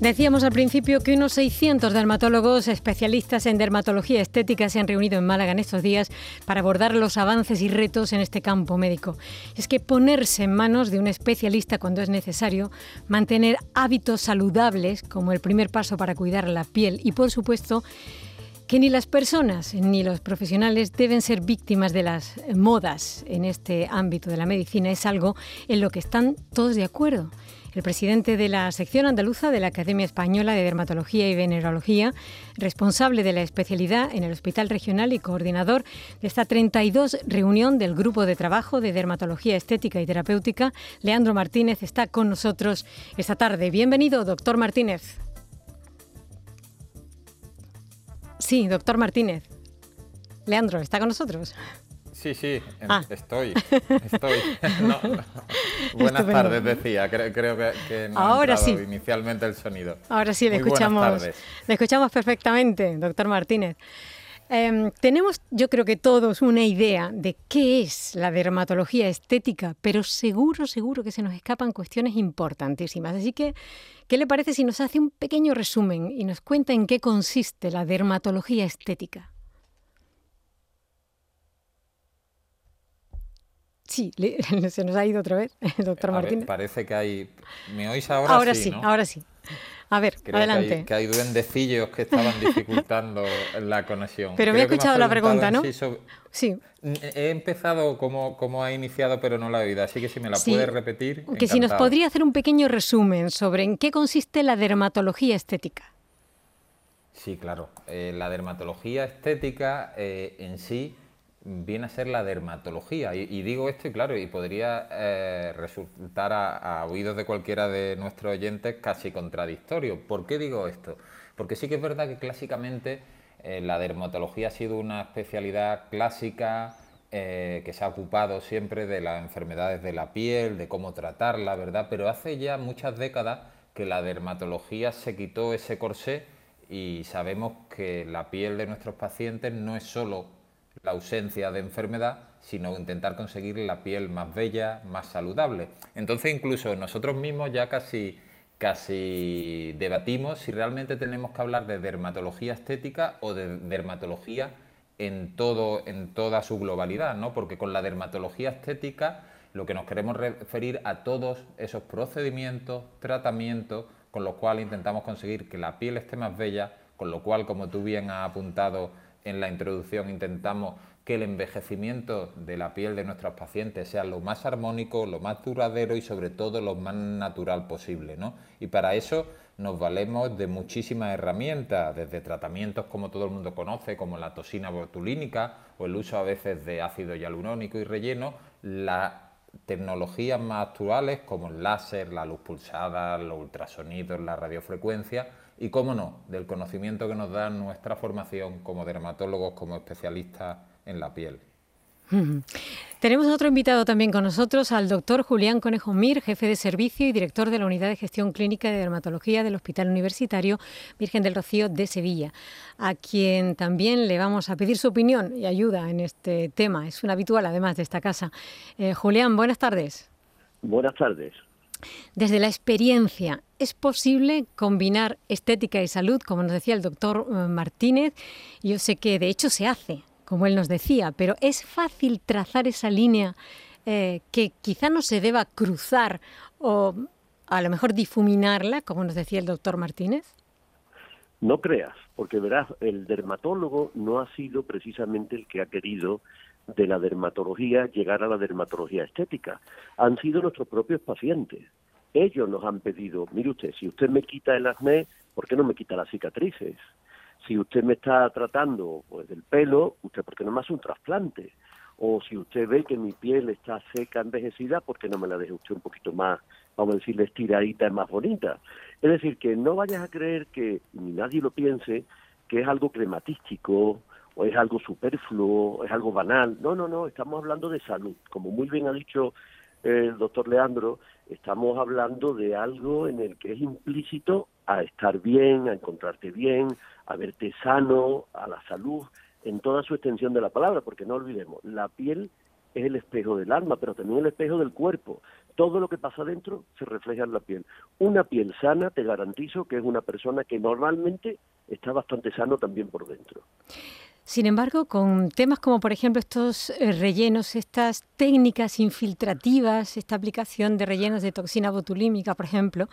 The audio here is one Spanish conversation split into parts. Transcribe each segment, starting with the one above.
Decíamos al principio que unos 600 dermatólogos especialistas en dermatología estética se han reunido en Málaga en estos días para abordar los avances y retos en este campo médico. Es que ponerse en manos de un especialista cuando es necesario, mantener hábitos saludables como el primer paso para cuidar la piel y, por supuesto, que ni las personas ni los profesionales deben ser víctimas de las modas en este ámbito de la medicina es algo en lo que están todos de acuerdo. El presidente de la sección andaluza de la Academia Española de Dermatología y Venerología, responsable de la especialidad en el Hospital Regional y coordinador de esta 32 reunión del Grupo de Trabajo de Dermatología Estética y Terapéutica, Leandro Martínez, está con nosotros esta tarde. Bienvenido, doctor Martínez. Sí, doctor Martínez. Leandro, ¿está con nosotros? Sí, sí, ah. estoy. estoy. Buenas tardes, decía. Creo, que, no Ahora ha inicialmente el sonido. Ahora sí, le escuchamos, le escuchamos perfectamente, doctor Martínez. Em, tenemos, yo creo que todos, una idea de qué es la dermatología estética, pero seguro, seguro que se nos escapan cuestiones importantísimas. Así que, ¿qué le parece si nos hace un pequeño resumen y nos cuenta en qué consiste la dermatología estética? Sí, se nos ha ido otra vez, doctor Martínez. parece que hay... ¿Me oís ahora? Ahora sí, ahora sí. A ver, adelante. Que hay, que hay, duendecillos que estaban dificultando la conexión. Pero me he escuchado la pregunta, ¿no? Sí, He empezado como, como ha iniciado, pero no la he oído, así que si me la puedes repetir. Que si nos podría hacer un pequeño resumen sobre en qué consiste la dermatología estética. Sí, claro. Eh, la dermatología estética eh, en sí viene a ser la dermatología. Y, digo esto y claro, y podría eh, resultar a, oídos de cualquiera de nuestros oyentes casi contradictorio. ¿Por qué digo esto? Porque sí que es verdad que clásicamente eh, la dermatología ha sido una especialidad clásica eh, que se ha ocupado siempre de las enfermedades de la piel, de cómo tratarla, ¿verdad? Pero hace ya muchas décadas que la dermatología se quitó ese corsé y sabemos que la piel de nuestros pacientes no es solo la ausencia de enfermedad, sino intentar conseguir la piel más bella, más saludable. Entonces incluso nosotros mismos ya casi, casi debatimos si realmente tenemos que hablar de dermatología estética o de dermatología en, todo, en toda su globalidad, ¿no? porque con la dermatología estética lo que nos queremos referir a todos esos procedimientos, tratamientos, con los cuales intentamos conseguir que la piel esté más bella, con lo cual, como tú bien has apuntado, en la introducción intentamos que el envejecimiento de la piel de nuestros pacientes sea lo más armónico, lo más duradero y sobre todo lo más natural posible. ¿no? Y para eso nos valemos de muchísimas herramientas, desde tratamientos como todo el mundo conoce, como la toxina botulínica o el uso a veces de ácido hialurónico y relleno, las tecnologías más actuales como el láser, la luz pulsada, los ultrasonidos, la radiofrecuencia, y, cómo no, del conocimiento que nos da nuestra formación como dermatólogos, como especialistas en la piel. Tenemos otro invitado también con nosotros, al doctor Julián Conejo Mir, jefe de servicio y director de la Unidad de Gestión Clínica de Dermatología del Hospital Universitario Virgen del Rocío de Sevilla, a quien también le vamos a pedir su opinión y ayuda en este tema. Es un habitual, además, de esta casa. Eh, Julián, buenas tardes. Buenas tardes. Desde la experiencia, ¿es posible combinar estética y salud, como nos decía el doctor eh, Martínez? Yo sé que de hecho se hace, como él nos decía, pero ¿es fácil trazar esa línea eh, que quizá no se deba cruzar o a lo mejor difuminarla, como nos decía el doctor Martínez? No creas, porque verás, el dermatólogo no ha sido precisamente el que ha querido de la dermatología llegar a la dermatología estética. Han sido nuestros propios pacientes. Ellos nos han pedido, mire usted, si usted me quita el acné, ¿por qué no me quita las cicatrices? Si usted me está tratando pues, del pelo, ¿usted por qué no me hace un trasplante? O si usted ve que mi piel está seca, envejecida, ¿por qué no me la deje usted un poquito más, vamos a decirle, estiradita y más bonita? Es decir, que no vayas a creer que, ni nadie lo piense, que es algo crematístico, o es algo superfluo, es algo banal. No, no, no, estamos hablando de salud. Como muy bien ha dicho el doctor Leandro, estamos hablando de algo en el que es implícito a estar bien, a encontrarte bien, a verte sano, a la salud, en toda su extensión de la palabra, porque no olvidemos, la piel es el espejo del alma, pero también el espejo del cuerpo. todo lo que pasa dentro se refleja en la piel. Una piel sana, te garantizo que es una persona que normalmente está bastante sano también por dentro. Sin embargo, con temas como por ejemplo estos eh, rellenos, estas técnicas infiltrativas, esta aplicación de rellenos de toxina botulímica, por ejemplo,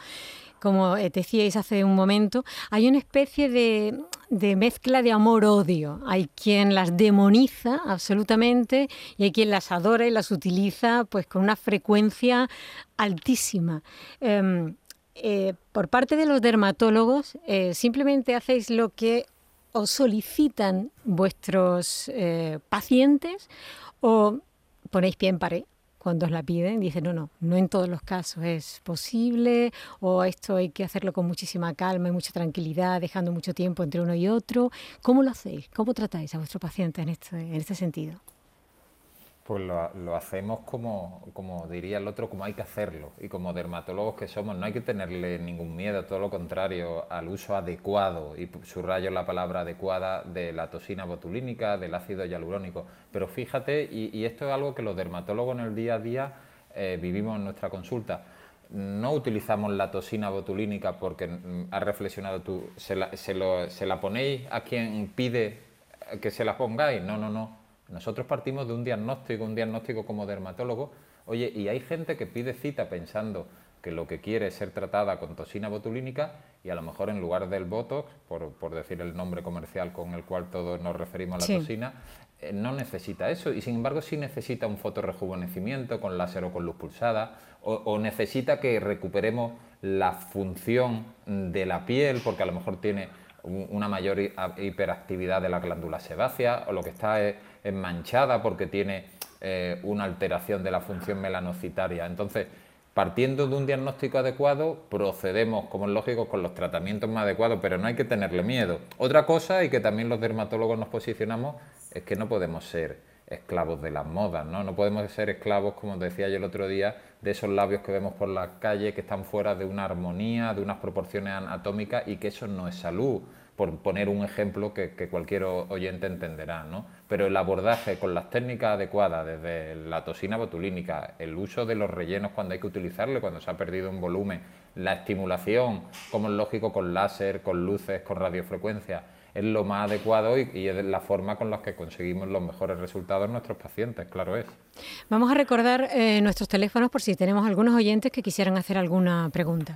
como eh, decíais hace un momento, hay una especie de, de mezcla de amor-odio. Hay quien las demoniza absolutamente y hay quien las adora y las utiliza pues con una frecuencia altísima. Em, eh, por parte de los dermatólogos, simplemente hacéis lo que os solicitan vuestros eh, pacientes o ponéis pie en pared cuando os la piden, dicen, no, no, no en todos los casos es posible, o esto hay que hacerlo con muchísima calma y mucha tranquilidad, dejando mucho tiempo entre uno y otro. ¿Cómo lo hacéis? ¿Cómo tratáis a vuestro paciente en este, en este sentido? Pues lo, hacemos como, como diría el otro, como hay que hacerlo. Y como dermatólogos que somos, no hay que tenerle ningún miedo, todo lo contrario, al uso adecuado, y subrayo la palabra adecuada, de la toxina botulínica, del ácido hialurónico. Pero fíjate, y, esto es algo que los dermatólogos en el día a día eh, vivimos en nuestra consulta. No utilizamos la toxina botulínica porque mm, has reflexionado tú, se la, se, se la ponéis a quien pide que se la pongáis. No, no, no nosotros partimos de un diagnóstico, un diagnóstico como dermatólogo. Oye, y hay gente que pide cita pensando que lo que quiere es ser tratada con toxina botulínica y a lo mejor en lugar del Botox, por, decir el nombre comercial con el cual todos nos referimos a la toxina, eh, no necesita eso y sin embargo sí necesita un fotorrejuvenecimiento con láser o con luz pulsada o necesita que recuperemos la función de la piel porque a lo mejor tiene una mayor hiperactividad de la glándula sebácea o lo que está es, manchada porque tiene eh, una alteración de la función melanocitaria. Entonces, partiendo de un diagnóstico adecuado, procedemos, como es lógico, con los tratamientos más adecuados, pero no hay que tenerle miedo. Otra cosa, y que también los dermatólogos nos posicionamos, es que no podemos ser esclavos de las modas, ¿no? No podemos ser esclavos, como decía yo el otro día, de esos labios que vemos por la calle que están fuera de una armonía, de unas proporciones anatómicas y que eso no es salud, por poner un ejemplo que, cualquier oyente entenderá, ¿no? Pero el abordaje con las técnicas adecuadas, desde la toxina botulínica, el uso de los rellenos cuando hay que utilizarle, cuando se ha perdido un volumen, la estimulación, como es lógico, con láser, con luces, con radiofrecuencia, es lo más adecuado y, es la forma con la que conseguimos los mejores resultados en nuestros pacientes, claro es. Vamos a recordar eh, nuestros teléfonos por si tenemos algunos oyentes que quisieran hacer alguna pregunta.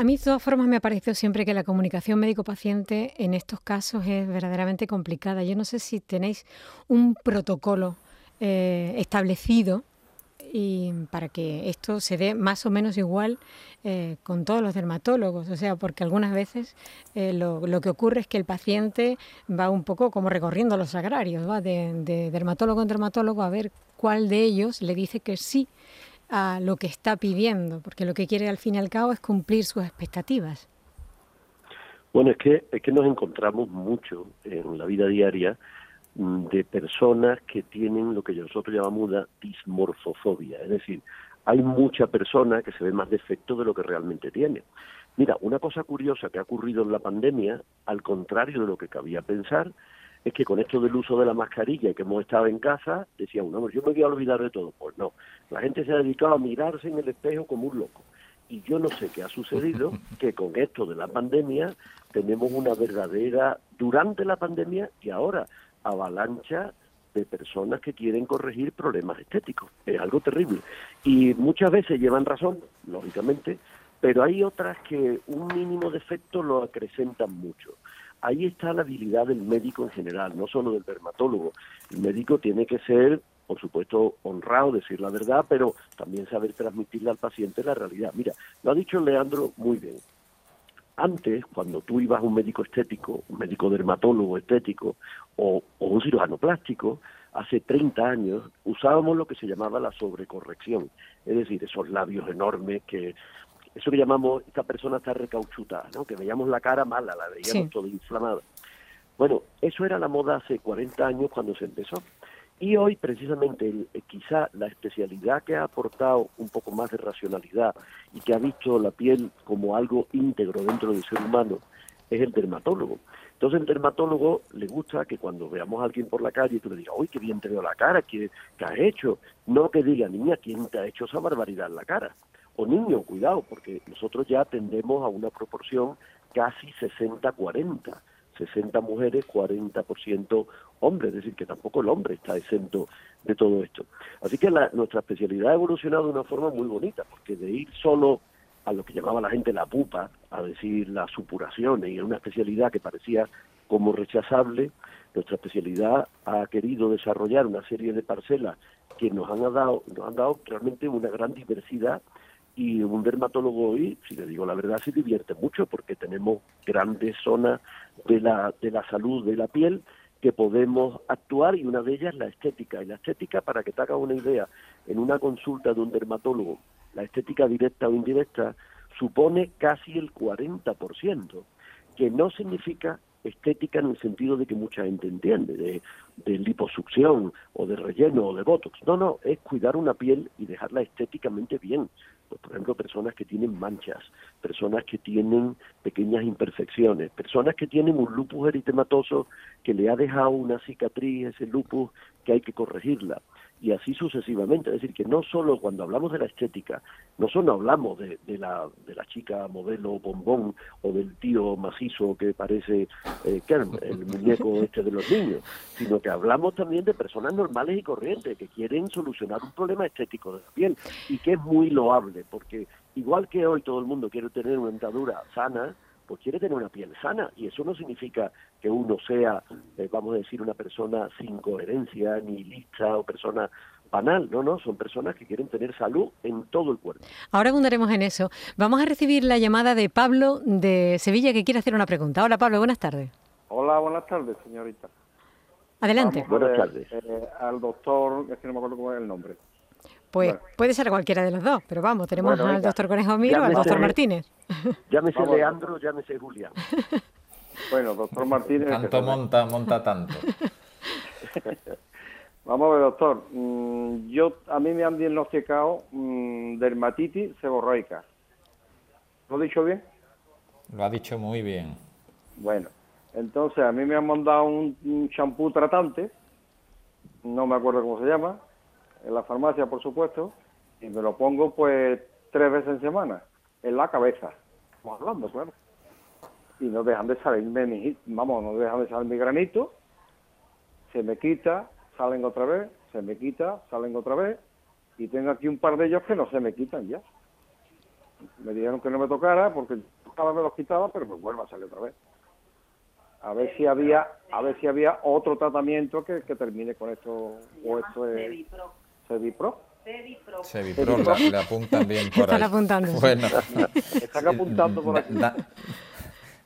A mí de todas formas me ha parecido siempre que la comunicación médico-paciente en estos casos es verdaderamente complicada. Yo no sé si tenéis un protocolo eh, establecido y para que esto se dé más o menos igual eh, con todos los dermatólogos, o sea, porque algunas veces eh, lo, que ocurre es que el paciente va un poco como recorriendo los agrarios, va de, de dermatólogo en dermatólogo a ver cuál de ellos le dice que sí a lo que está pidiendo, porque lo que quiere al fin y al cabo es cumplir sus expectativas. Bueno, es que, es que nos encontramos mucho en la vida diaria mm, de personas que tienen lo que nosotros llamamos una dismorfofobia, es decir, hay mucha persona que se ve más defecto de lo que realmente tiene. Mira, una cosa curiosa que ha ocurrido en la pandemia, al contrario de lo que cabía pensar, es que con esto del uso de la mascarilla que hemos estado en casa, decía uno, yo me voy a olvidar de todo. Pues no, la gente se ha dedicado a mirarse en el espejo como un loco. Y yo no sé qué ha sucedido, que con esto de la pandemia tenemos una verdadera, durante la pandemia y ahora, avalancha de personas que quieren corregir problemas estéticos. Es algo terrible. Y muchas veces llevan razón, lógicamente, pero hay otras que un mínimo defecto lo acrecentan mucho ahí está la habilidad del médico en general, no solo del dermatólogo. El médico tiene que ser, por supuesto, honrado, decir la verdad, pero también saber transmitirle al paciente la realidad. Mira, lo ha dicho Leandro muy bien. Antes, cuando tú ibas a un médico estético, un médico dermatólogo estético o, o un cirujano plástico, hace 30 años usábamos lo que se llamaba la sobrecorrección, es decir, esos labios enormes que eso que llamamos, esta persona está recauchutada, ¿no? que veíamos la cara mala, la veíamos toda inflamada. Bueno, eso era la moda hace 40 años cuando se empezó. Y hoy, precisamente, eh, quizá la especialidad que ha aportado un poco más de racionalidad y que ha visto la piel como algo íntegro dentro del ser humano es el dermatólogo. Entonces, el dermatólogo le gusta que cuando veamos a alguien por la calle, tú le digas, uy, qué bien te veo la cara, ¿qué, qué has hecho? No que diga, niña, ¿quién te ha hecho esa barbaridad en la cara? O niño, cuidado, porque nosotros ya tendemos a una proporción casi 60-40 60 mujeres, 40% hombres, es decir, que tampoco el hombre está exento de todo esto. Así que nuestra especialidad ha evolucionado de una forma muy bonita, porque de ir solo a lo que llamaba la gente la pupa, a decir las supuraciones, y era una especialidad que parecía como rechazable, nuestra especialidad ha querido desarrollar una serie de parcelas que nos han dado, nos han dado realmente una gran diversidad y un dermatólogo hoy, si le digo la verdad, se divierte mucho porque tenemos grandes zonas de la, de la salud de la piel que podemos actuar y una de ellas la estética. Y la estética, para que te hagas una idea, en una consulta de un dermatólogo, la estética directa o indirecta supone casi el 40%, que no significa estética en el sentido de que mucha gente entiende, de, de, liposucción o de relleno o de botox. No, no, es cuidar una piel y dejarla estéticamente bien. Pues, por ejemplo, personas que tienen manchas, personas que tienen pequeñas imperfecciones, personas que tienen un lupus eritematoso que le ha dejado una cicatriz, ese lupus que hay que corregirla y así sucesivamente. Es decir, que no solo cuando hablamos de la estética, no solo hablamos de, la, de la chica modelo bombón o del tío macizo que parece eh, el muñeco este de los niños, sino que hablamos también de personas normales y corrientes que quieren solucionar un problema estético de la piel y que es muy loable, porque igual que hoy todo el mundo quiere tener una dentadura sana, pues quiere tener una piel sana y eso no significa que uno sea, eh, vamos a decir, una persona sin coherencia, ni lista o persona banal, no, no, son personas que quieren tener salud en todo el cuerpo. Ahora abundaremos en eso. Vamos a recibir la llamada de Pablo de Sevilla que quiere hacer una pregunta. Hola Pablo, buenas tardes. Hola, buenas tardes, señorita. Adelante. buenas tardes. Eh, al doctor, es que no me acuerdo cómo es el nombre. Pues puede ser cualquiera de los dos, pero vamos, tenemos al doctor Conejo Miro o al doctor Martínez. Llámese Leandro, llámese Julián. Bueno, doctor Martínez. Tanto monta, monta tanto. Vamos a ver, doctor. Mm, yo, a mí me han diagnosticado mm, dermatitis seborreica. ¿Lo he dicho bien? Lo ha dicho muy bien. Bueno, entonces a mí me han mandado un champú tratante, no me acuerdo cómo se llama, en la farmacia, por supuesto, y me lo pongo pues tres veces en semana, en la cabeza. Hablando, claro. Y no dejan de salirme mis, vamos, no dejan de salir mi granito, se me quita, salen otra vez, se me quita, salen otra vez, y tengo aquí un par de ellos que no se me quitan ya. Me dijeron que no me tocara porque cada vez me los quitaba, pero me vuelve a salir otra vez. A ver si había, a ver si había otro tratamiento que, que termine con esto o esto es Sevipro. Sevipro. Sevipro, le apuntan bien por Están apuntando. Bueno. Están apuntando por aquí.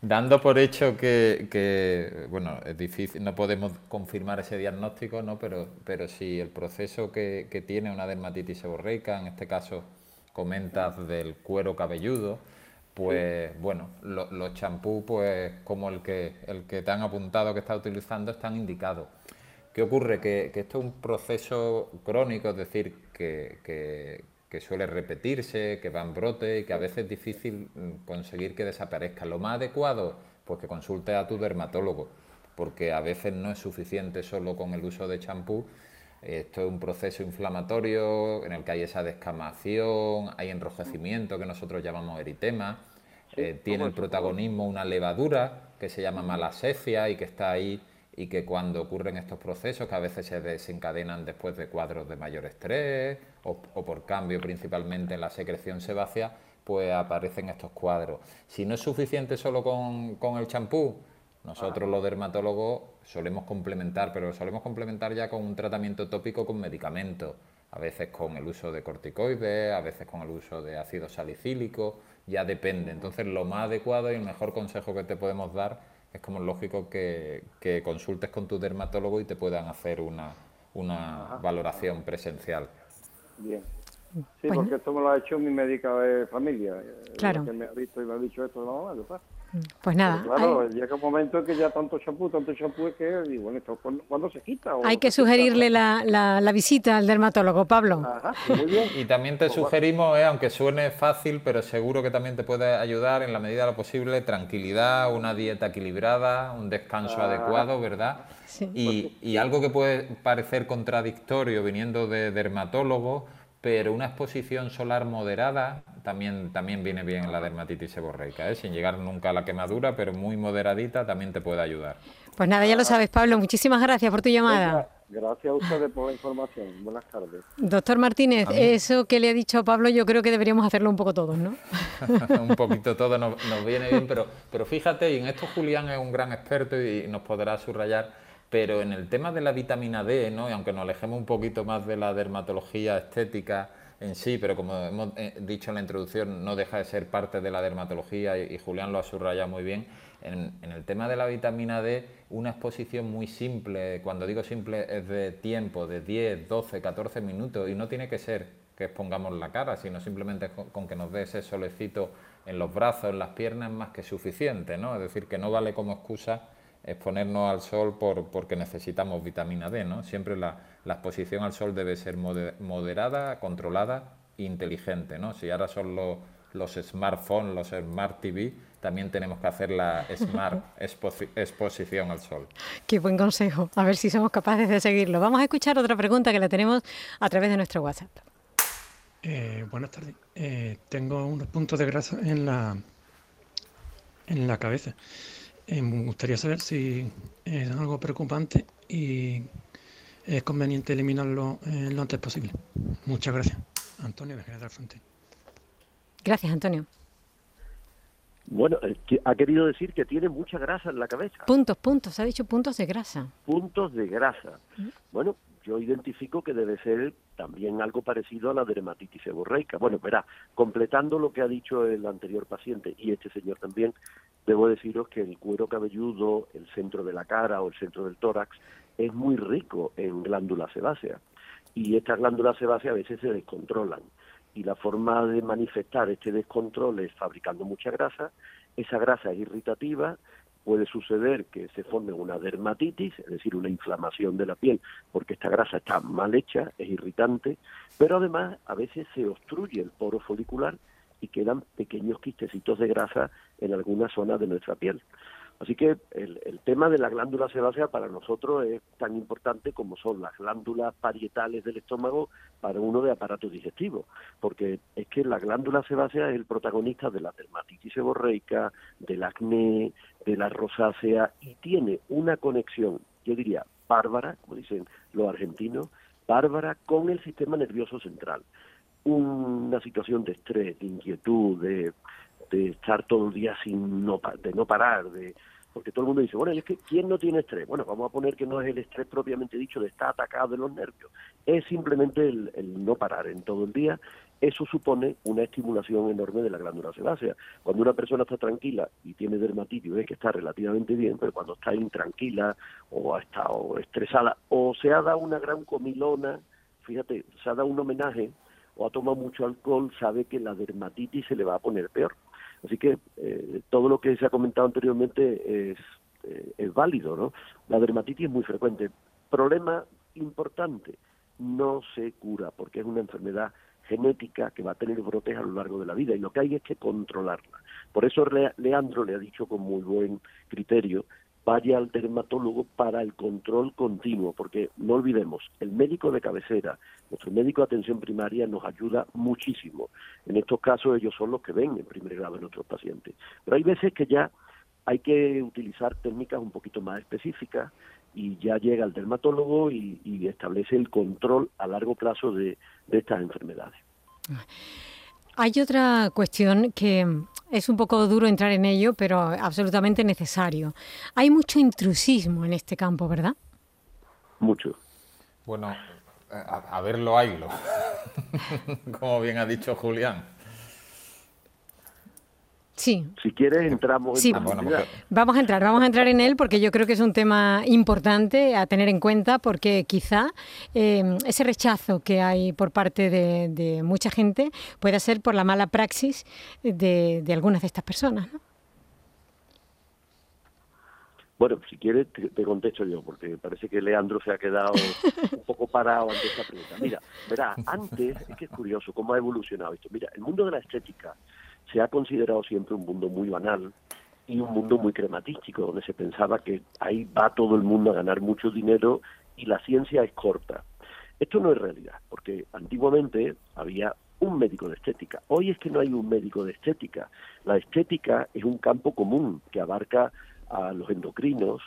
dando por hecho que, bueno, es difícil, no podemos confirmar ese diagnóstico, ¿no? Pero, pero si el proceso que, que tiene una dermatitis seborreica, en este caso comentas del cuero cabelludo, pues bueno, los champús, pues como el que, el que te han apuntado que está utilizando, están indicados. ¿Qué ocurre? Que, esto es un proceso crónico, es decir, que, suele repetirse, que va en brote y que a veces es difícil mm, conseguir que desaparezca. Lo más adecuado, pues que consulte a tu dermatólogo, porque a veces no es suficiente solo con el uso de champú. Esto es un proceso inflamatorio en el que hay esa descamación, hay enrojecimiento que nosotros llamamos eritema, eh, tiene el protagonismo una levadura que se llama malacesia y que está ahí y que cuando ocurren estos procesos, que a veces se desencadenan después de cuadros de mayor estrés o, por cambio principalmente en la secreción sebácea, pues aparecen estos cuadros. Si no es suficiente solo con, con el champú, nosotros los dermatólogos solemos complementar, pero solemos complementar ya con un tratamiento tópico con medicamentos, a veces con el uso de corticoides, a veces con el uso de ácido salicílico, ya depende. Entonces lo más adecuado y el mejor consejo que te podemos dar es como lógico que, consultes con tu dermatólogo y te puedan hacer una, una valoración presencial. Bien. Sí, porque esto me lo ha hecho mi médica de familia. Claro. Que me ha visto y me ha dicho esto de la mamá, Pues nada. claro, llega un momento en que ya tanto champú, tanto champú es que, y bueno, esto cuándo se quita. Hay que sugerirle la, la, visita al dermatólogo, Pablo. muy bien. Y también te pues sugerimos, eh, aunque suene fácil, pero seguro que también te puede ayudar en la medida de lo posible, tranquilidad, una dieta equilibrada, un descanso adecuado, ¿verdad? Sí. Y, y algo que puede parecer contradictorio viniendo de dermatólogo pero una exposición solar moderada también, también viene bien en la dermatitis seborreica, ¿eh? sin llegar nunca a la quemadura, pero muy moderadita también te puede ayudar. Pues nada, ya lo sabes, Pablo. Muchísimas gracias por tu llamada. Gracias a ustedes por la información. Buenas tardes. Doctor Martínez, eso que le ha dicho Pablo, yo creo que deberíamos hacerlo un poco todos, ¿no? un poquito todo nos, nos viene bien, pero, pero fíjate, y en esto Julián es un gran experto y nos podrá subrayar pero en el tema de la vitamina D, ¿no? y aunque nos alejemos un poquito más de la dermatología estética en sí, pero como hemos eh, dicho en la introducción, no deja de ser parte de la dermatología y, Julián lo ha subrayado muy bien. En, el tema de la vitamina D, una exposición muy simple, cuando digo simple es de tiempo, de 10, 12, 14 minutos, y no tiene que ser que expongamos la cara, sino simplemente con, que nos dé ese solecito en los brazos, en las piernas, más que suficiente, ¿no? Es decir, que no vale como excusa exponernos al sol por, porque necesitamos vitamina D, ¿no? Siempre la, exposición al sol debe ser moderada, controlada e inteligente, ¿no? Si ahora son los, los smartphones, los smart TV, también tenemos que hacer la smart exposición al sol. Qué buen consejo, a ver si somos capaces de seguirlo. Vamos a escuchar otra pregunta que la tenemos a través de nuestro WhatsApp. Eh, buenas tardes. Eh, tengo unos puntos de grasa en la, en la cabeza. Eh, me gustaría saber si es algo preocupante y es conveniente eliminarlo eh, lo antes posible. Muchas gracias. Antonio de General Fuente. Gracias, Antonio. Bueno, ha querido decir que tiene mucha grasa en la cabeza. Puntos, puntos, ha dicho puntos de grasa. Puntos de grasa. Bueno, yo identifico que debe ser también algo parecido a la dermatitis seborreica. Bueno, verá, completando lo que ha dicho el anterior paciente y este señor también, debo deciros que el cuero cabelludo, el centro de la cara o el centro del tórax es muy rico en glándulas sebáceas y estas glándulas sebáceas a veces se descontrolan y la forma de manifestar este descontrol es fabricando mucha grasa, esa grasa es irritativa, puede suceder que se forme una dermatitis, es decir, una inflamación de la piel, porque esta grasa está mal hecha, es irritante, pero además a veces se obstruye el poro folicular y quedan pequeños quistecitos de grasa en algunas zonas de nuestra piel. Así que el, el, tema de la glándula sebácea para nosotros es tan importante como son las glándulas parietales del estómago para uno de aparato digestivo, porque es que la glándula sebácea es el protagonista de la dermatitis seborreica, del acné, de la rosácea y tiene una conexión, yo diría, bárbara, como dicen los argentinos, bárbara con el sistema nervioso central. Una situación de estrés, de inquietud, de de estar todo el día sin no, de no parar, de porque todo el mundo dice, bueno, es que ¿quién no tiene estrés? Bueno, vamos a poner que no es el estrés propiamente dicho de estar atacado de los nervios, es simplemente el, no parar en todo el día. Eso supone una estimulación enorme de la glándula sebácea. Cuando una persona está tranquila y tiene dermatitis, ve que está relativamente bien, pero cuando está intranquila o ha estado estresada o se ha dado una gran comilona, fíjate, se ha dado un homenaje o ha tomado mucho alcohol, sabe que la dermatitis se le va a poner peor. Así que eh, todo lo que se ha comentado anteriormente es, eh, es válido, ¿no? La dermatitis es muy frecuente. Problema importante, no se cura porque es una enfermedad genética que va a tener brotes a lo largo de la vida y lo que hay es que controlarla. Por eso Leandro le ha dicho con muy buen criterio vaya al dermatólogo para el control continuo, porque no olvidemos, el médico de cabecera, nuestro médico de atención primaria nos ayuda muchísimo. En estos casos ellos son los que ven en primer grado a nuestros pacientes. Pero hay veces que ya hay que utilizar técnicas un poquito más específicas y ya llega el dermatólogo y, establece el control a largo plazo de, de estas enfermedades. Hay otra cuestión que es un poco duro entrar en ello, pero absolutamente necesario. Hay mucho intrusismo en este campo, ¿verdad? Mucho. Bueno, a, verlo haylo, como bien ha dicho Julián. Sí. Si quieres, entramos en ah, Vamos a entrar, vamos a entrar en él porque yo creo que es un tema importante a tener en cuenta porque quizá em, ese rechazo que hay por parte de, mucha gente pueda ser por la mala praxis de, algunas de estas personas. Bueno, si quieres te, contesto yo, porque parece que Leandro se ha quedado un poco parado ante esta pregunta. Mira, verá, antes, es que es curioso cómo ha evolucionado esto. Mira, el mundo de la estética se ha considerado siempre un mundo muy banal y un mundo muy crematístico, donde se pensaba que ahí va todo el mundo a ganar mucho dinero y la ciencia es corta. Esto no es realidad, porque antiguamente había un médico de estética. Hoy es que no hay un médico de estética. La estética es un campo común que abarca a los endocrinos,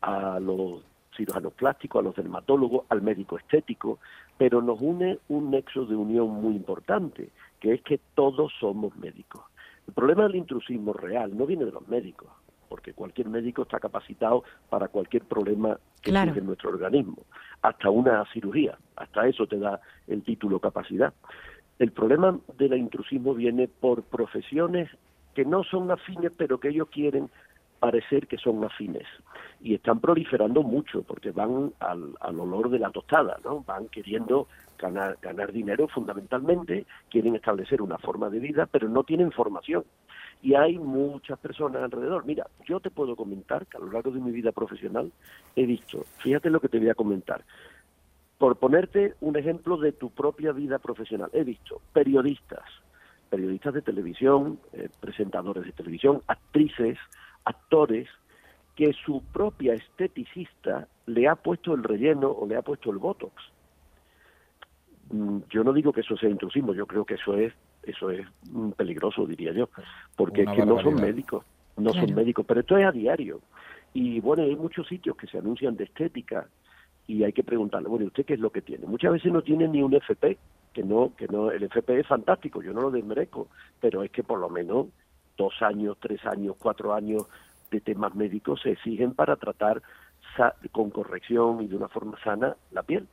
a los cirujanos plásticos, a los dermatólogos, al médico estético, pero nos une un nexo de unión muy importante, que es que todos somos médicos. El problema del intrusismo real no viene de los médicos, porque cualquier médico está capacitado para cualquier problema que tiene en nuestro organismo, hasta una cirugía, hasta eso te da el título capacidad. El problema del intrusismo viene por profesiones que no son afines, pero que ellos quieren parecer que son afines y están proliferando mucho porque van al, olor de la tostada, ¿no? Van queriendo ganar, ganar dinero fundamentalmente, quieren establecer una forma de vida, pero no tienen formación. Y hay muchas personas alrededor. Mira, yo te puedo comentar que a lo largo de mi vida profesional he visto, fíjate lo que te voy a comentar, por ponerte un ejemplo de tu propia vida profesional, he visto periodistas, periodistas de televisión, eh, presentadores de televisión, actrices, actores que su propia esteticista le ha puesto el relleno o le ha puesto el botox. Mm, yo no digo que eso sea intrusismo, yo creo que eso es eso es peligroso, diría yo, porque es que no son médicos, no son médicos, pero esto es a diario. Y bueno, hay muchos sitios que se anuncian de estética y hay que preguntarle, bueno, ¿usted qué es lo que tiene? Muchas veces no tiene ni un FP, que no, que no, el FP es fantástico, yo no lo desmerezco, pero es que por lo menos dos años, tres años, cuatro años de temas médicos se exigen para tratar con corrección y de una forma sana la piel.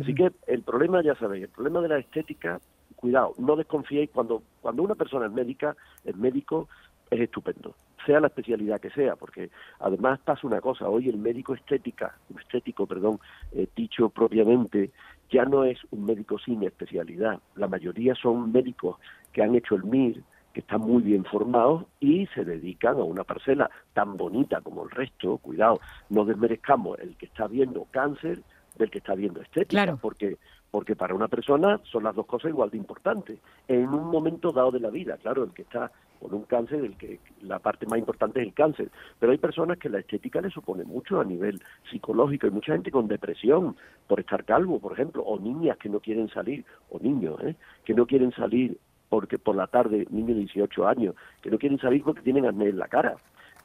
Así que el problema, ya sabéis, el problema de la estética, cuidado, no desconfiéis cuando, cuando una persona es médica, el médico es estupendo, sea la especialidad que sea, porque además pasa una cosa, hoy el médico estética, estético, perdón, eh, dicho propiamente, ya no es un médico sin especialidad, la mayoría son médicos que han hecho el MIR, que están muy bien formados y se dedican a una parcela tan bonita como el resto, cuidado, no desmerezcamos el que está viendo cáncer del que está viendo estética, porque porque para una persona son las dos cosas igual de importantes. En un momento dado de la vida, claro, el que está con un cáncer, el que la parte más importante es el cáncer, pero hay personas que la estética le supone mucho a nivel psicológico, hay mucha gente con depresión por estar calvo, por ejemplo, o niñas que no quieren salir, o niños, ¿eh? que no quieren salir porque por la tarde, niños de 18 años, que no quieren salir porque tienen acné en la cara.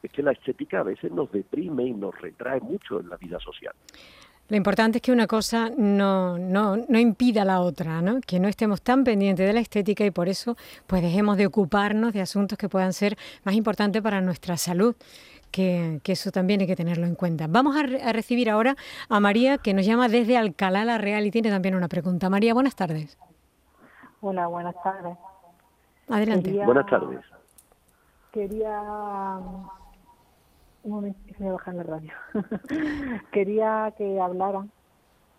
Es que la estética a veces nos deprime y nos retrae mucho en la vida social. Lo importante es que una cosa no, no, no, impida la otra, ¿no? que no estemos tan pendientes de la estética y por eso pues dejemos de ocuparnos de asuntos que puedan ser más importantes para nuestra salud. Que, que eso también hay que tenerlo en cuenta. Vamos a, a, recibir ahora a María, que nos llama desde Alcalá la Real y tiene también una pregunta. María, buenas tardes. Hola, buenas tardes. Adelante. Buenas tardes. Quería. Un momento, voy a bajar la radio. quería que hablaran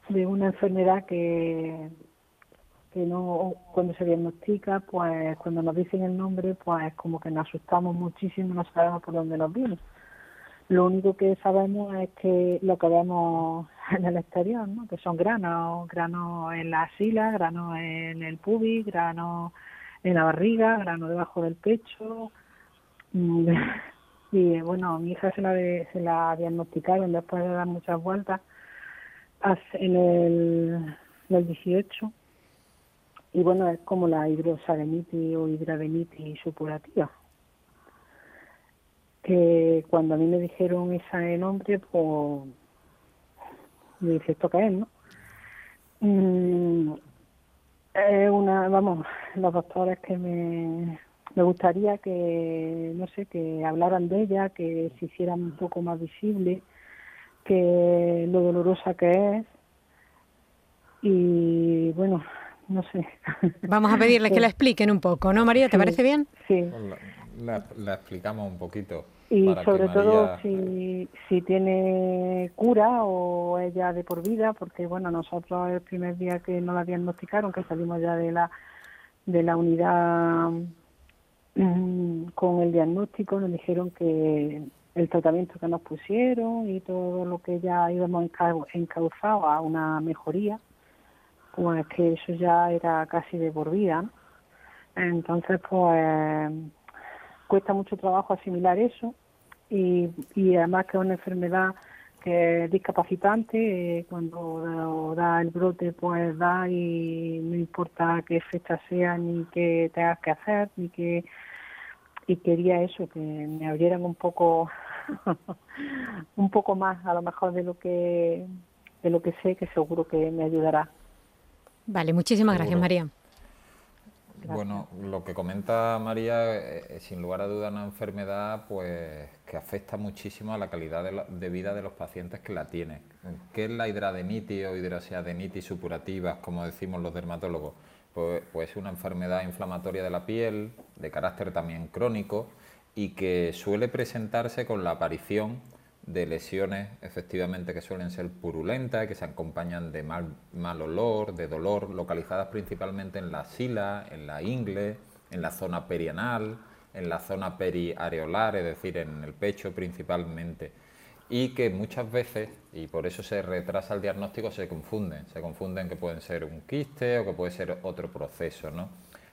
de una enfermedad que que no cuando se diagnostica pues cuando nos dicen el nombre pues como que nos asustamos muchísimo no sabemos por dónde nos viene lo único que sabemos es que lo que vemos en el exterior no que son granos granos en la axila granos en el pubis granos en la barriga, grano debajo del pecho. Mm, y bueno, mi hija se la, se la diagnosticaron después de dar muchas vueltas en el, el 18. Y bueno, es como la hidrosalenitis o hidradenitis supurativa. Que cuando a mí me dijeron ese nombre, pues me dije, ¿esto es, no? Es una, vamos, los doctores que me, me gustaría que, no sé, que hablaran de ella, que se hicieran un poco más visible, que lo dolorosa que es. Y bueno, no sé. Vamos a pedirles que la expliquen un poco, ¿no, María? ¿Te parece bien? Sí. La, la, explicamos un poquito. Y sobre todo si, si tiene cura o ella de por vida, porque bueno, nosotros el primer día que nos la diagnosticaron, que salimos ya de la de la unidad mm, con el diagnóstico, nos dijeron que, el tratamiento que nos pusieron y todo lo que ya íbamos encauzado a una mejoría, pues que eso ya era casi de por vida. Entonces, pues cuesta mucho trabajo asimilar eso y, y además que es una enfermedad que es discapacitante, eh, cuando da, el brote pues da y no importa qué fecha sea ni qué tengas que hacer ni qué y quería eso que me abrieran un poco un poco más a lo mejor de lo que de lo que sé que seguro que me ayudará. Vale muchísimas gracias María bueno, lo que comenta María es, eh, sin lugar a dudas una enfermedad pues que afecta muchísimo a la calidad de, vida de los pacientes que la tienen. ¿Qué es la hidradenitis o hidroxiadenitis supurativa, como decimos los dermatólogos? Pues, pues, es una enfermedad inflamatoria de la piel, de carácter también crónico, y que suele presentarse con la aparición de lesiones efectivamente que suelen ser purulentas, que se acompañan de mal, mal olor, de dolor, localizadas principalmente en la sila, en la ingle, en la zona perianal, en la zona periareolar, es decir, en el pecho principalmente, y que muchas veces, y por eso se retrasa el diagnóstico, se confunden, se confunden que pueden ser un quiste o que puede ser otro proceso, ¿no?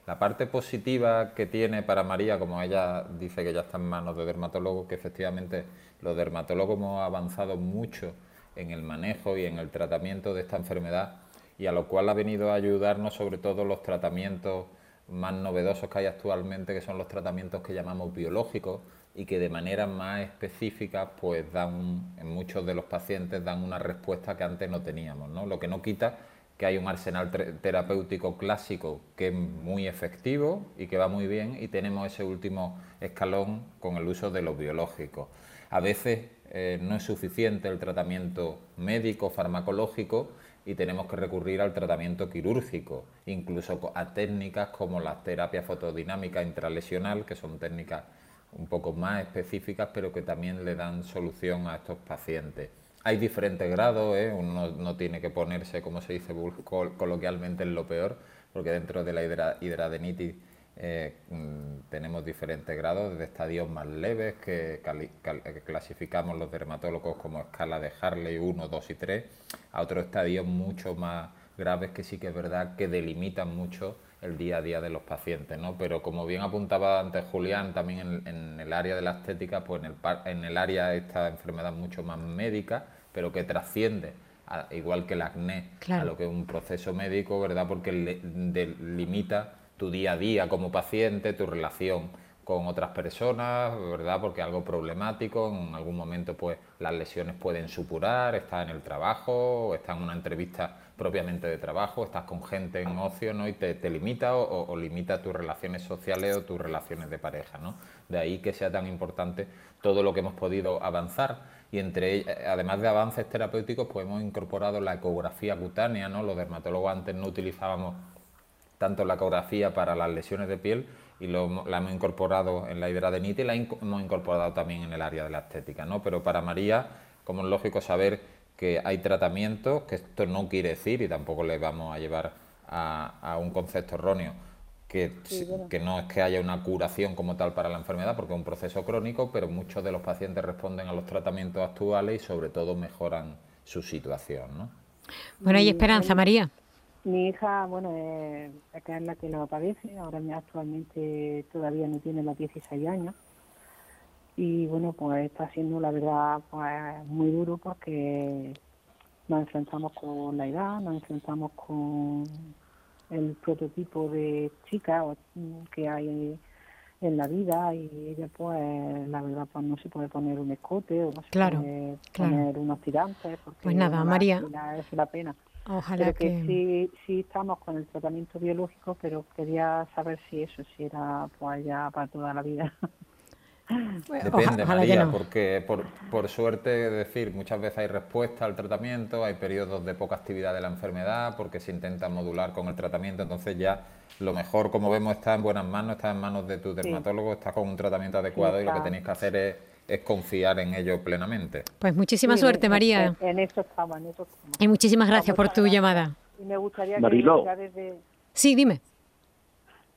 La parte positiva que tiene para María, como ella dice que ya está en manos de dermatólogos, que efectivamente los dermatólogos hemos avanzado mucho en el manejo y en el tratamiento de esta enfermedad y a lo cual ha venido a ayudarnos sobre todo los tratamientos más novedosos que hay actualmente, que son los tratamientos que llamamos biológicos y que de manera más específica pues dan en muchos de los pacientes dan una respuesta que antes no teníamos, ¿no? Lo que no quita que hay un arsenal terapéutico clásico que es muy efectivo y que va muy bien y tenemos ese último escalón con el uso de los biológicos. A veces eh, no es suficiente el tratamiento médico, farmacológico y tenemos que recurrir al tratamiento quirúrgico, incluso a técnicas como la terapia fotodinámica intralesional, que son técnicas un poco más específicas, pero que también le dan solución a estos pacientes. Hay diferentes grados, ¿eh? uno no tiene que ponerse, como se dice coloquialmente, en lo peor, porque dentro de la hidradenitis eh, mm, tenemos diferentes grados, desde estadios más leves que, clasificamos los dermatólogos como escala de Harley 1, 2 y 3, a otros estadios mucho más graves que sí que es verdad que delimitan mucho el día a día de los pacientes, ¿no? Pero como bien apuntaba antes Julián, también en, el área de la estética, pues en el, en el área de esta enfermedad mucho más médica, pero que trasciende, igual que el acné, a lo que es un proceso médico, ¿verdad? Porque limita tu día a día como paciente, tu relación con otras personas, ¿verdad? Porque algo problemático, en algún momento pues las lesiones pueden supurar, estás en el trabajo, o estás en una entrevista propiamente de trabajo, estás con gente en ocio, ¿no? Y te, limita o, limita tus relaciones sociales o tus relaciones de pareja, ¿no? De ahí que sea tan importante todo lo que hemos podido avanzar y entre además de avances terapéuticos pues hemos incorporado la ecografía cutánea, ¿no? Los dermatólogos antes no utilizábamos tanto la ecografía para las lesiones de piel y lo, la hemos incorporado en la hidradenitis y la hemos incorporado también en el área de la estética, ¿no? Pero para María, como es lógico saber que hay tratamientos, que esto no quiere decir y tampoco le vamos a llevar a un concepto erróneo, que, que, no es que haya una curación como tal para la enfermedad, porque es un proceso crónico, pero muchos de los pacientes responden a los tratamientos actuales y sobre todo mejoran su situación. ¿no? Bueno, hay esperanza, María. Mi hija, bueno, es la que lo padece, ahora actualmente todavía no tiene los 16 años. Y bueno, pues está siendo la verdad pues, muy duro porque nos enfrentamos con la edad, nos enfrentamos con el prototipo de chica que hay en la vida y ella pues la verdad pues no se puede poner un escote o no se puede poner unos tirantes porque pues nada María. es la pena. Ojalá que, sí sí estamos con el tratamiento biológico pero quería saber si eso si era pues ya para toda la vida Depende, María, porque por, por suerte, decir, muchas veces hay respuesta al tratamiento, hay periodos de poca actividad de la enfermedad, porque se intenta modular con el tratamiento, entonces ya lo mejor, como vemos, está en buenas manos, está en manos de tu dermatólogo, está con un tratamiento adecuado y lo que tenéis que hacer es, confiar en ello plenamente. Pues muchísima suerte, María. En, eso estamos, en eso Y muchísimas gracias por tu llamada. Y me gustaría que Sí, dime.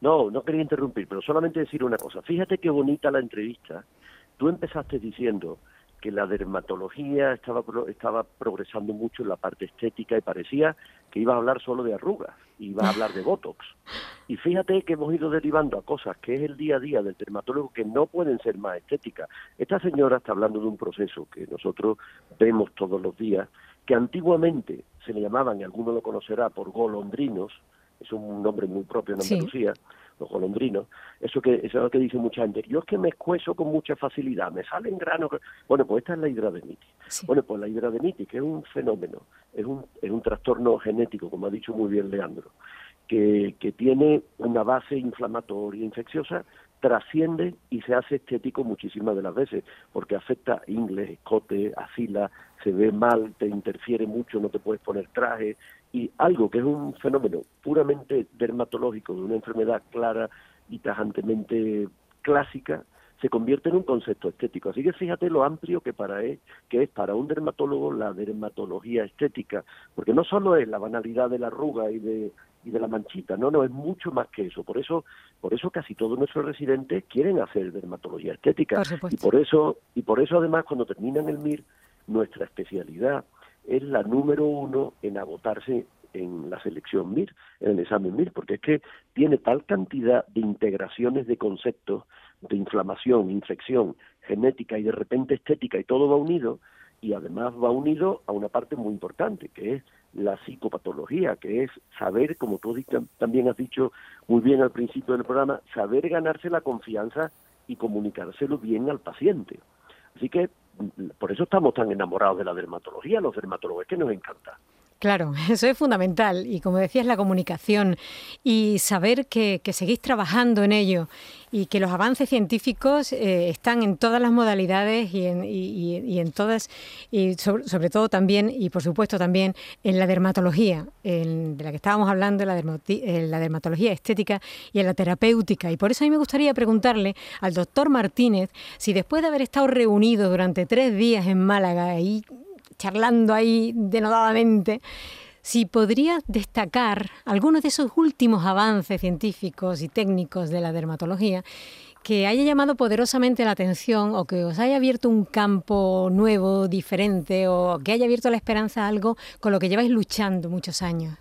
No, no quería interrumpir, pero solamente decir una cosa. Fíjate qué bonita la entrevista, Tú empezaste diciendo que la dermatología estaba, estaba progresando mucho en la parte estética y parecía que iba a hablar solo de arrugas, iba a hablar de Botox. Y fíjate que hemos ido derivando a cosas que es el día a día del dermatólogo que no pueden ser más estéticas. Esta señora está hablando de un proceso que nosotros vemos todos los días, que antiguamente se le llamaban, y alguno lo conocerá, por golondrinos, es un nombre muy propio en Andalucía, los golondrinos, eso que eso es lo que dice mucha gente, yo es que me escuezo con mucha facilidad, me salen granos, bueno, pues esta es la hidradenitis. Bueno, pues la hidradenitis, que es un fenómeno, es un, es un trastorno genético, como ha dicho muy bien Leandro, que, que tiene una base inflamatoria, infecciosa, trasciende y se hace estético muchísimas de las veces, porque afecta a inglés, escote, asila, se ve mal, te interfiere mucho, no te puedes poner traje, y algo que es un fenómeno puramente dermatológico, de una enfermedad clara y tajantemente clásica, se convierte en un concepto estético. Así que fíjate lo amplio que para es, que es para un dermatólogo la dermatología estética, porque no solo es la banalidad de la arruga y de y de la manchita, no, no, es mucho más que eso. Por eso, por eso casi todos nuestros residentes quieren hacer dermatología estética y por eso y por eso además cuando terminan el MIR nuestra especialidad es la número uno en agotarse en la selección MIR, en el examen MIR, porque es que tiene tal cantidad de integraciones de conceptos de inflamación, infección, genética y de repente estética y todo va unido y además va unido a una parte muy importante que es la psicopatología, que es saber, como tú también has dicho muy bien al principio del programa, saber ganarse la confianza y comunicárselo bien al paciente. Así que por eso estamos tan enamorados de la dermatología, los dermatólogos, que nos encanta. Claro, eso es fundamental. Y como decías, la comunicación y saber que, seguís trabajando en ello y que los avances científicos eh, están en todas las modalidades y en, y, en todas, y sobre, todo también, y por supuesto también en la dermatología, de la que estábamos hablando, la, en la dermatología estética y en la terapéutica. Y por eso a mí me gustaría preguntarle al doctor Martínez si después de haber estado reunido durante tres días en Málaga y charlando ahí denodadamente, si podría destacar algunos de esos últimos avances científicos y técnicos de la dermatología que haya llamado poderosamente la atención o que os haya abierto un campo nuevo, diferente o que haya abierto la esperanza a algo con lo que lleváis luchando muchos años.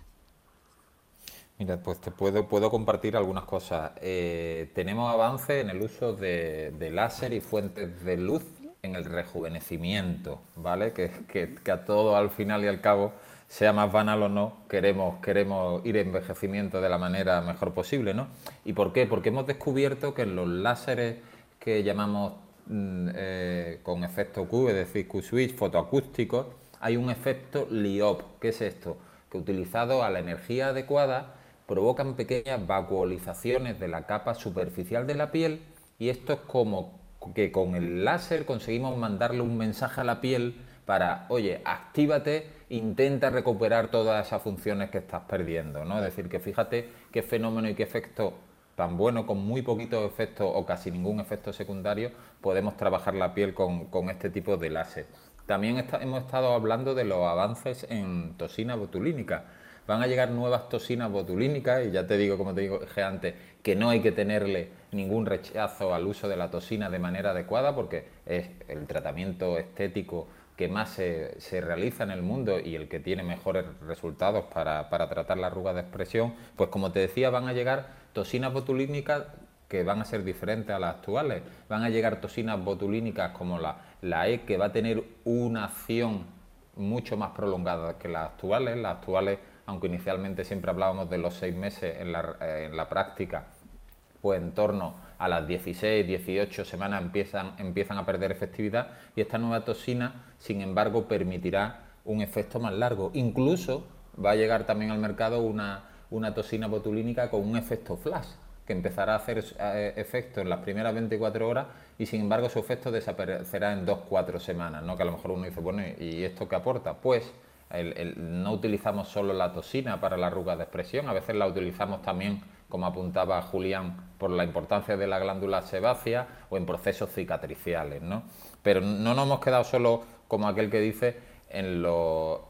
Mira, pues te puedo, puedo compartir algunas cosas. Eh, tenemos avances en el uso de, de láser y fuentes de luz en el rejuvenecimiento, ¿vale? Que, que, a todo al final y al cabo, sea más banal o no, queremos, queremos ir envejecimiento de la manera mejor posible, ¿no? ¿Y por qué? Porque hemos descubierto que en los láseres que llamamos mm, eh, con efecto Q, es decir, Q-switch, fotoacústicos, hay un efecto LIOP. ¿Qué es esto? Que utilizado a la energía adecuada provocan pequeñas vacuolizaciones de la capa superficial de la piel y esto es como que con el láser conseguimos mandarle un mensaje a la piel para, oye, actívate, intenta recuperar todas esas funciones que estás perdiendo, ¿no? Es decir, que fíjate qué fenómeno y qué efecto tan bueno, con muy poquitos efectos o casi ningún efecto secundario, podemos trabajar la piel con, este tipo de láser. También hemos estado hablando de los avances en toxina botulínica van a llegar nuevas toxinas botulínicas y ya te digo, como te digo antes, que no hay que tenerle ningún rechazo al uso de la toxina de manera adecuada porque es el tratamiento estético que más se, realiza en el mundo y el que tiene mejores resultados para, tratar la arruga de expresión, pues como te decía, van a llegar toxinas botulínicas que van a ser diferentes a las actuales. Van a llegar toxinas botulínicas como la, la E, que va a tener una acción mucho más prolongada que las actuales. Las actuales aunque inicialmente siempre hablábamos de los seis meses en la, en la práctica, pues en torno a las 16, 18 semanas empiezan, empiezan a perder efectividad y esta nueva toxina, sin embargo, permitirá un efecto más largo. Incluso va a llegar también al mercado una, una toxina botulínica con un efecto flash, que empezará a hacer eh, efecto en las primeras 24 horas y sin embargo su efecto desaparecerá en 2-4 semanas, ¿no? que a lo mejor uno dice, bueno, ¿y esto qué aporta? Pues no utilizamos solo la toxina para la arruga de expresión, a veces la utilizamos también, como apuntaba Julián, por la importancia de la glándula sebácea o en procesos cicatriciales. ¿no? Pero no nos hemos quedado solo como aquel que dice en,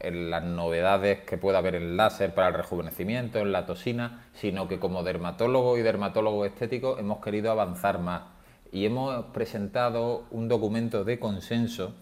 en las novedades que puede haber en láser para el rejuvenecimiento, en la toxina, sino que como dermatólogo y dermatólogo estético hemos querido avanzar más y hemos presentado un documento de consenso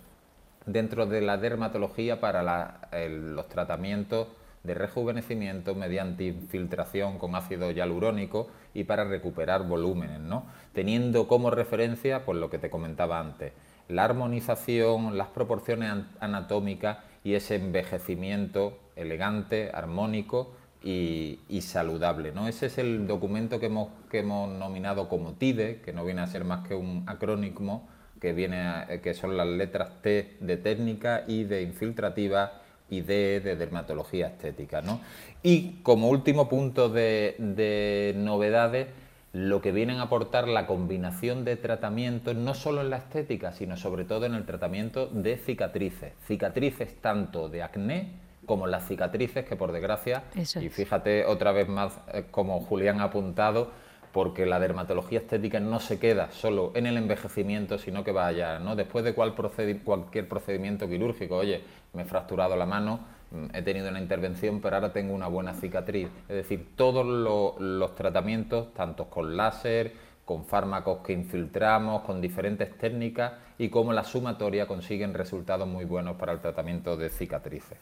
dentro de la dermatología para los tratamientos de rejuvenecimiento mediante infiltración con ácido hialurónico y para recuperar volúmenes, ¿no? teniendo como referencia pues, lo que te comentaba antes, la armonización, las proporciones anatómicas y ese envejecimiento elegante, armónico y, saludable. ¿no? Ese es el documento que hemos, que hemos nominado como TIDE, que no viene a ser más que un acrónimo, que, viene que son las letras T de técnica, y de infiltrativa y D de dermatología estética. ¿no? Y como último punto de, de novedades, lo que vienen a aportar la combinación de tratamientos, no solo en la estética, sino sobre todo en el tratamiento de cicatrices. Cicatrices tanto de acné como las cicatrices, que por desgracia, y fíjate otra vez más eh, como Julián ha apuntado, porque la dermatología estética no se queda solo en el envejecimiento, sino que vaya, ¿no? Después de cual cualquier procedimiento quirúrgico, oye, me he fracturado la mano, mm, he tenido una intervención, pero ahora tengo una buena cicatriz. Es decir, todos los tratamientos, tanto con láser, con fármacos que infiltramos, con diferentes técnicas y cómo la sumatoria consiguen resultados muy buenos para el tratamiento de cicatrices.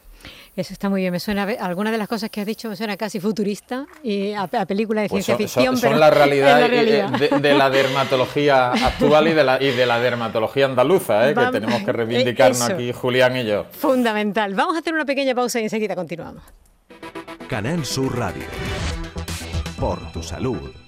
Eso está muy bien, me suena, algunas de las cosas que has dicho me suena casi futurista y a, película de pues ciencia ficción. Son, pero la realidad, De, la dermatología actual y de la, y de la dermatología andaluza, ¿eh? que tenemos que reivindicarnos aquí Julián y yo. Fundamental. Vamos a hacer una pequeña pausa y enseguida continuamos. Canal Sur Radio. Por tu salud.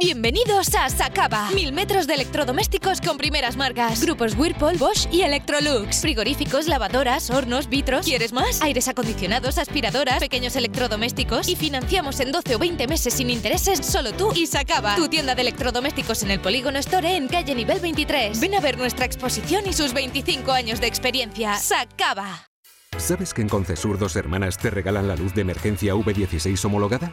Bienvenidos a Sacaba. Mil metros de electrodomésticos con primeras marcas. Grupos Whirlpool, Bosch y Electrolux. Frigoríficos, lavadoras, hornos, vitros. ¿Quieres más? Aires acondicionados, aspiradoras, pequeños electrodomésticos. Y financiamos en 12 o 20 meses sin intereses solo tú y Sacaba. Tu tienda de electrodomésticos en el Polígono Store en calle nivel 23. Ven a ver nuestra exposición y sus 25 años de experiencia. Sacaba. ¿Sabes que en Concesur dos hermanas te regalan la luz de emergencia V16 homologada?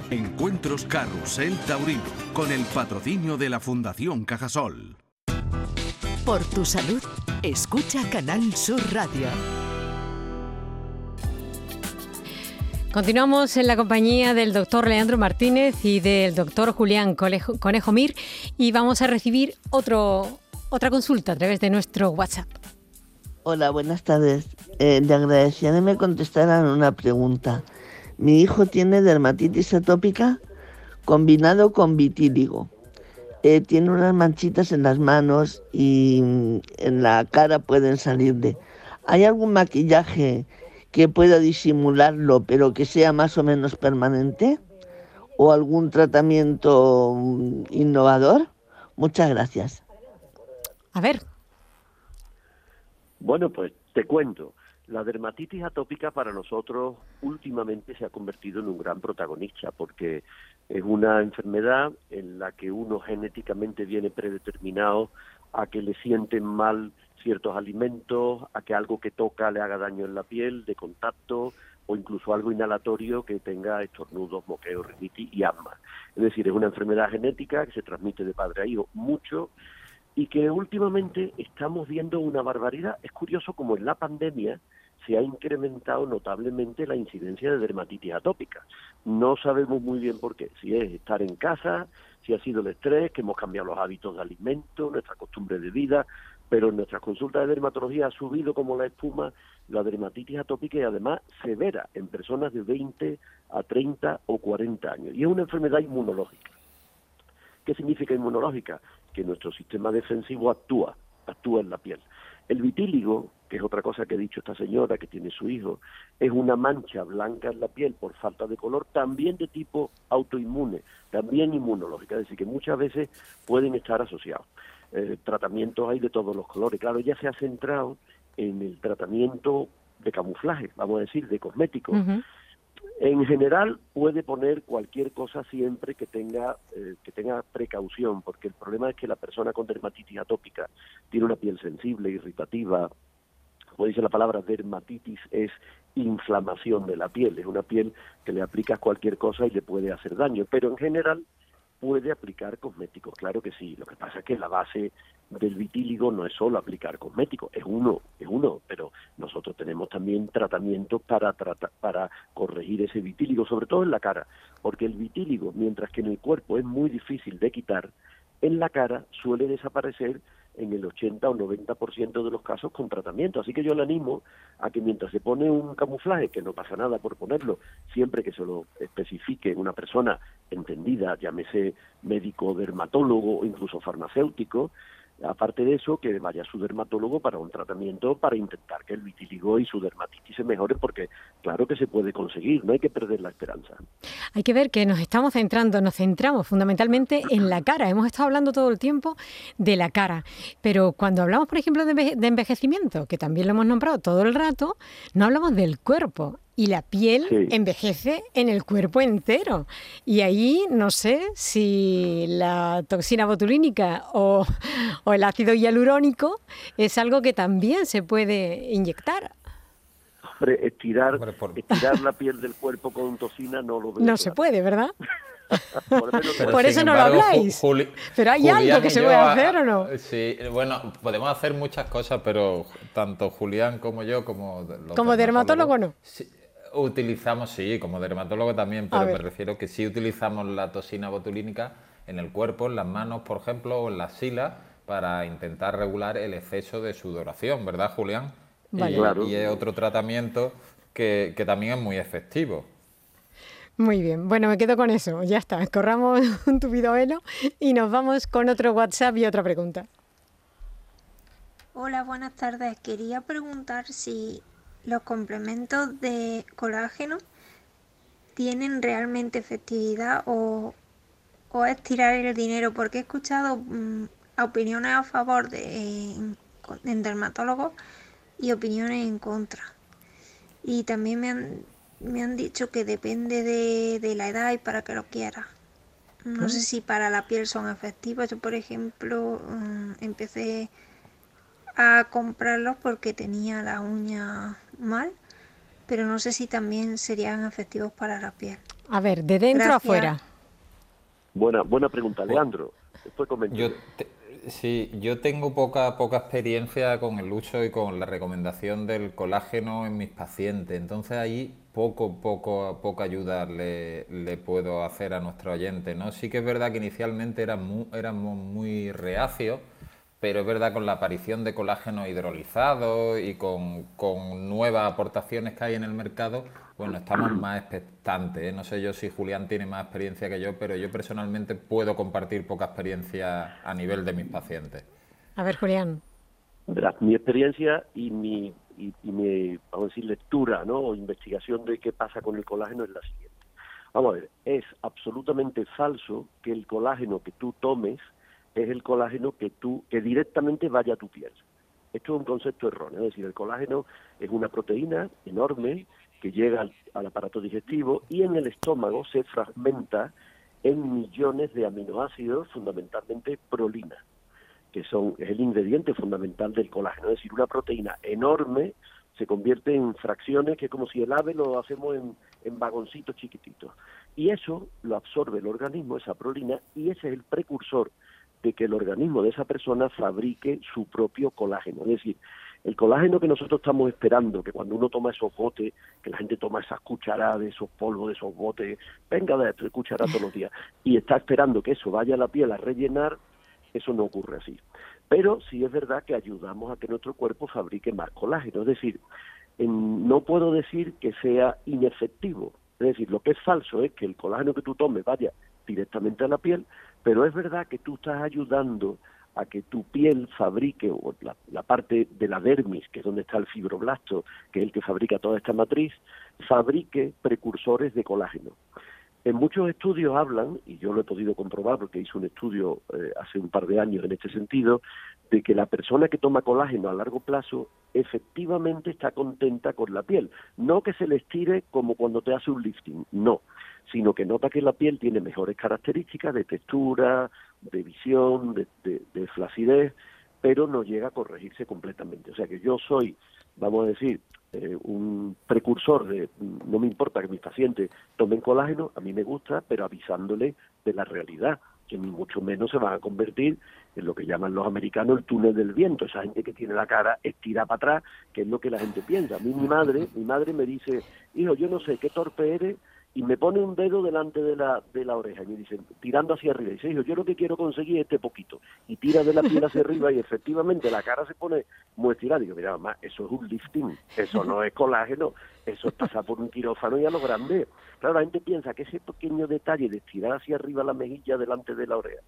Encuentros Carrusel Taurino, con el patrocinio de la Fundación Cajasol. Por tu salud, escucha Canal Sur Radio. Continuamos en la compañía del doctor Leandro Martínez y del doctor Julián Conejo, Mir y vamos a recibir otro, otra consulta a través de nuestro WhatsApp. Hola, buenas tardes. Eh, le agradecería que me contestaran una pregunta. Mi hijo tiene dermatitis atópica combinado con vitíligo. Eh, tiene unas manchitas en las manos y en la cara pueden salir de. ¿Hay algún maquillaje que pueda disimularlo, pero que sea más o menos permanente? ¿O algún tratamiento mm, innovador? Muchas gracias. A ver. Bueno, pues te cuento. La dermatitis atópica para nosotros últimamente se ha convertido en un gran protagonista porque es una enfermedad en la que uno genéticamente viene predeterminado a que le sienten mal ciertos alimentos, a que algo que toca le haga daño en la piel, de contacto, o incluso algo inhalatorio que tenga estornudos, moqueos, rinitis y asma. Es decir, es una enfermedad genética que se transmite de padre a hijo mucho y que últimamente estamos viendo una barbaridad. Es curioso como en la pandemia se ha incrementado notablemente la incidencia de dermatitis atópica. No sabemos muy bien por qué, si es estar en casa, si ha sido el estrés, que hemos cambiado los hábitos de alimento, nuestra costumbre de vida, pero en nuestras consultas de dermatología ha subido como la espuma la dermatitis atópica y además severa en personas de 20 a 30 o 40 años. Y es una enfermedad inmunológica. ¿Qué significa inmunológica? Que nuestro sistema defensivo actúa, actúa en la piel. El vitíligo, que es otra cosa que ha dicho esta señora que tiene su hijo, es una mancha blanca en la piel por falta de color, también de tipo autoinmune, también inmunológica, es decir, que muchas veces pueden estar asociados. Eh, tratamientos hay de todos los colores. Claro, ya se ha centrado en el tratamiento de camuflaje, vamos a decir, de cosméticos. En general puede poner cualquier cosa siempre que tenga eh, que tenga precaución, porque el problema es que la persona con dermatitis atópica tiene una piel sensible, irritativa. Como dice la palabra dermatitis es inflamación de la piel, es una piel que le aplicas cualquier cosa y le puede hacer daño, pero en general puede aplicar cosméticos, claro que sí. Lo que pasa es que la base del vitíligo no es solo aplicar cosméticos, es uno, es uno, pero nosotros tenemos también tratamientos para para corregir ese vitíligo, sobre todo en la cara, porque el vitíligo, mientras que en el cuerpo es muy difícil de quitar, en la cara suele desaparecer en el 80 o 90% de los casos con tratamiento. Así que yo le animo a que mientras se pone un camuflaje, que no pasa nada por ponerlo, siempre que se lo especifique una persona entendida, llámese médico, dermatólogo o incluso farmacéutico, Aparte de eso, que vaya su dermatólogo para un tratamiento para intentar que el vitíligo y su dermatitis se mejoren, porque claro que se puede conseguir, no hay que perder la esperanza. Hay que ver que nos estamos centrando, nos centramos fundamentalmente en la cara. Hemos estado hablando todo el tiempo de la cara, pero cuando hablamos, por ejemplo, de envejecimiento, que también lo hemos nombrado todo el rato, no hablamos del cuerpo y la piel envejece en el cuerpo entero. Y ahí no sé si la toxina botulínica o, el ácido hialurónico es algo que también se puede inyectar. Hombre, estirar, la piel del cuerpo con toxina no lo veo. No se puede, ¿verdad? por, eso no lo habláis. pero hay algo que se puede hacer o no. Sí, bueno, podemos hacer muchas cosas, pero tanto Julián como yo, como. como dermatólogo, no. Utilizamos, sí, como dermatólogo también, pero me refiero que sí utilizamos la toxina botulínica en el cuerpo, en las manos, por ejemplo, o en las silas, para intentar regular el exceso de sudoración, ¿verdad, Julián? Y, es otro tratamiento que, también es muy efectivo. Muy bien, bueno, me quedo con eso, ya está, corramos un tupido velo y nos vamos con otro WhatsApp y otra pregunta. Hola, buenas tardes. Quería preguntar si los complementos de colágeno tienen realmente efectividad o, es tirar el dinero, porque he escuchado mm, opiniones a favor de en, dermatólogos y opiniones en contra. Y también me han, me han dicho que depende de, la edad y para que lo quiera. No sé si para la piel son efectivos. Yo, por ejemplo, mm, empecé a comprarlos porque tenía la uña mal, pero no sé si también serían efectivos para la piel. A ver, de dentro a afuera. Buena, buena pregunta, Leandro. yo sí, yo tengo poca, poca experiencia con el uso y con la recomendación del colágeno en mis pacientes, entonces ahí poco, poco, poca ayuda le, le puedo hacer a nuestro oyente, ¿no? Sí que es verdad que inicialmente éramos muy reacios pero es verdad con la aparición de colágeno hidrolizado y con, nuevas aportaciones que hay en el mercado, bueno, estamos más expectantes. ¿eh? No sé yo si Julián tiene más experiencia que yo, pero yo personalmente puedo compartir poca experiencia a nivel de mis pacientes. A ver, Julián. mi experiencia y mi, y, mi, vamos a decir, lectura ¿no? o investigación de qué pasa con el colágeno es la siguiente. Vamos a ver, es absolutamente falso que el colágeno que tú tomes es el colágeno que tú que directamente vaya a tu piel. Esto es un concepto erróneo, es decir, el colágeno es una proteína enorme que llega al, aparato digestivo y en el estómago se fragmenta en millones de aminoácidos, fundamentalmente prolina, que son es el ingrediente fundamental del colágeno, es decir, una proteína enorme se convierte en fracciones que es como si el ave lo hacemos en, en vagoncitos chiquititos. Y eso lo absorbe el organismo, esa prolina, y ese es el precursor de que el organismo de esa persona fabrique su propio colágeno. Es decir, el colágeno que nosotros estamos esperando, que cuando uno toma esos botes, que la gente toma esas cucharadas de esos polvos, de esos botes, venga de tres cucharadas todos los días, y está esperando que eso vaya a la piel a rellenar, eso no ocurre así. Pero sí es verdad que ayudamos a que nuestro cuerpo fabrique más colágeno. Es decir, no puedo decir que sea inefectivo. Es decir, lo que es falso es que el colágeno que tú tomes vaya directamente a la piel, pero es verdad que tú estás ayudando a que tu piel fabrique, o la, la, parte de la dermis, que es donde está el fibroblasto, que es el que fabrica toda esta matriz, fabrique precursores de colágeno. En muchos estudios hablan, y yo lo he podido comprobar porque hice un estudio eh, hace un par de años en este sentido, de que la persona que toma colágeno a largo plazo efectivamente está contenta con la piel. No que se le estire como cuando te hace un lifting, no, sino que nota que la piel tiene mejores características de textura, de visión, de, de flacidez, pero no llega a corregirse completamente. O sea que yo soy, vamos a decir, eh, un precursor de no me importa que mis pacientes tomen colágeno, a mí me gusta, pero avisándole de la realidad, que ni mucho menos se van a convertir en lo que llaman los americanos el túnel del viento, esa gente que tiene la cara estirada para atrás, que es lo que la gente piensa. A mí mi madre, mi madre me dice, hijo, yo no sé qué torpe eres, y me pone un dedo delante de la, de la oreja y me dice, tirando hacia arriba, y dice, yo lo que quiero conseguir es este poquito, y tira de la piel hacia arriba y efectivamente la cara se pone muy estirada, digo, mira mamá, eso es un lifting, eso no es colágeno, eso es pasar por un quirófano y a lo grande. Claro, la gente piensa que ese pequeño detalle de estirar hacia arriba la mejilla delante de la oreja,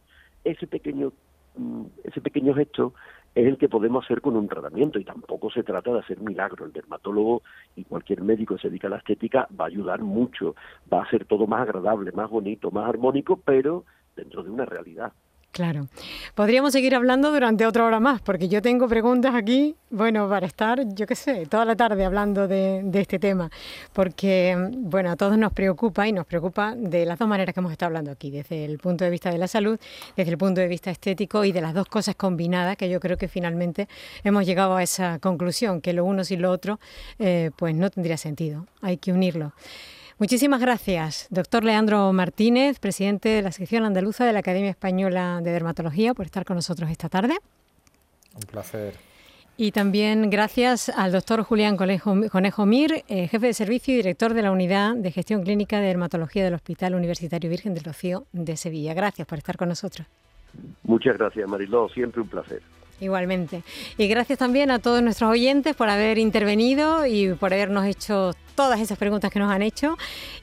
ese pequeño, mm, ese pequeño gesto es el que podemos hacer con un tratamiento y tampoco se trata de hacer milagro. El dermatólogo y cualquier médico que se dedica a la estética va a ayudar mucho, va a hacer todo más agradable, más bonito, más armónico, pero dentro de una realidad. Claro. Podríamos seguir hablando durante otra hora más, porque yo tengo preguntas aquí, bueno, para estar, yo qué sé, toda la tarde hablando de, este tema, porque, bueno, a todos nos preocupa y nos preocupa de las dos maneras que hemos estado hablando aquí, desde el punto de vista de la salud, desde el punto de vista estético y de las dos cosas combinadas, que yo creo que finalmente hemos llegado a esa conclusión, que lo uno sin lo otro, eh, pues no tendría sentido, hay que unirlo. Muchísimas gracias, doctor Leandro Martínez, presidente de la sección andaluza de la Academia Española de Dermatología, por estar con nosotros esta tarde. Un placer. Y también gracias al doctor Julián Conejo, Mir, eh, jefe de servicio y director de la Unidad de Gestión Clínica de Dermatología del Hospital Universitario Virgen del Rocío de Sevilla. Gracias por estar con nosotros. Muchas gracias, Mariló. Siempre un placer. Igualmente. Y gracias también a todos nuestros oyentes por haber intervenido y por habernos hecho todas esas preguntas que nos han hecho.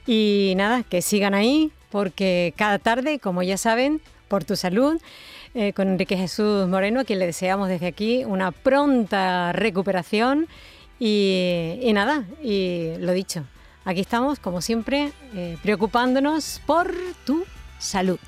Y nada, que sigan ahí, porque cada tarde, como ya saben, por tu salud, eh, con Enrique Jesús Moreno, a quien le deseamos desde aquí una pronta recuperación. Y, nada, y lo dicho, aquí estamos, como siempre, eh, preocupándonos por tu salud.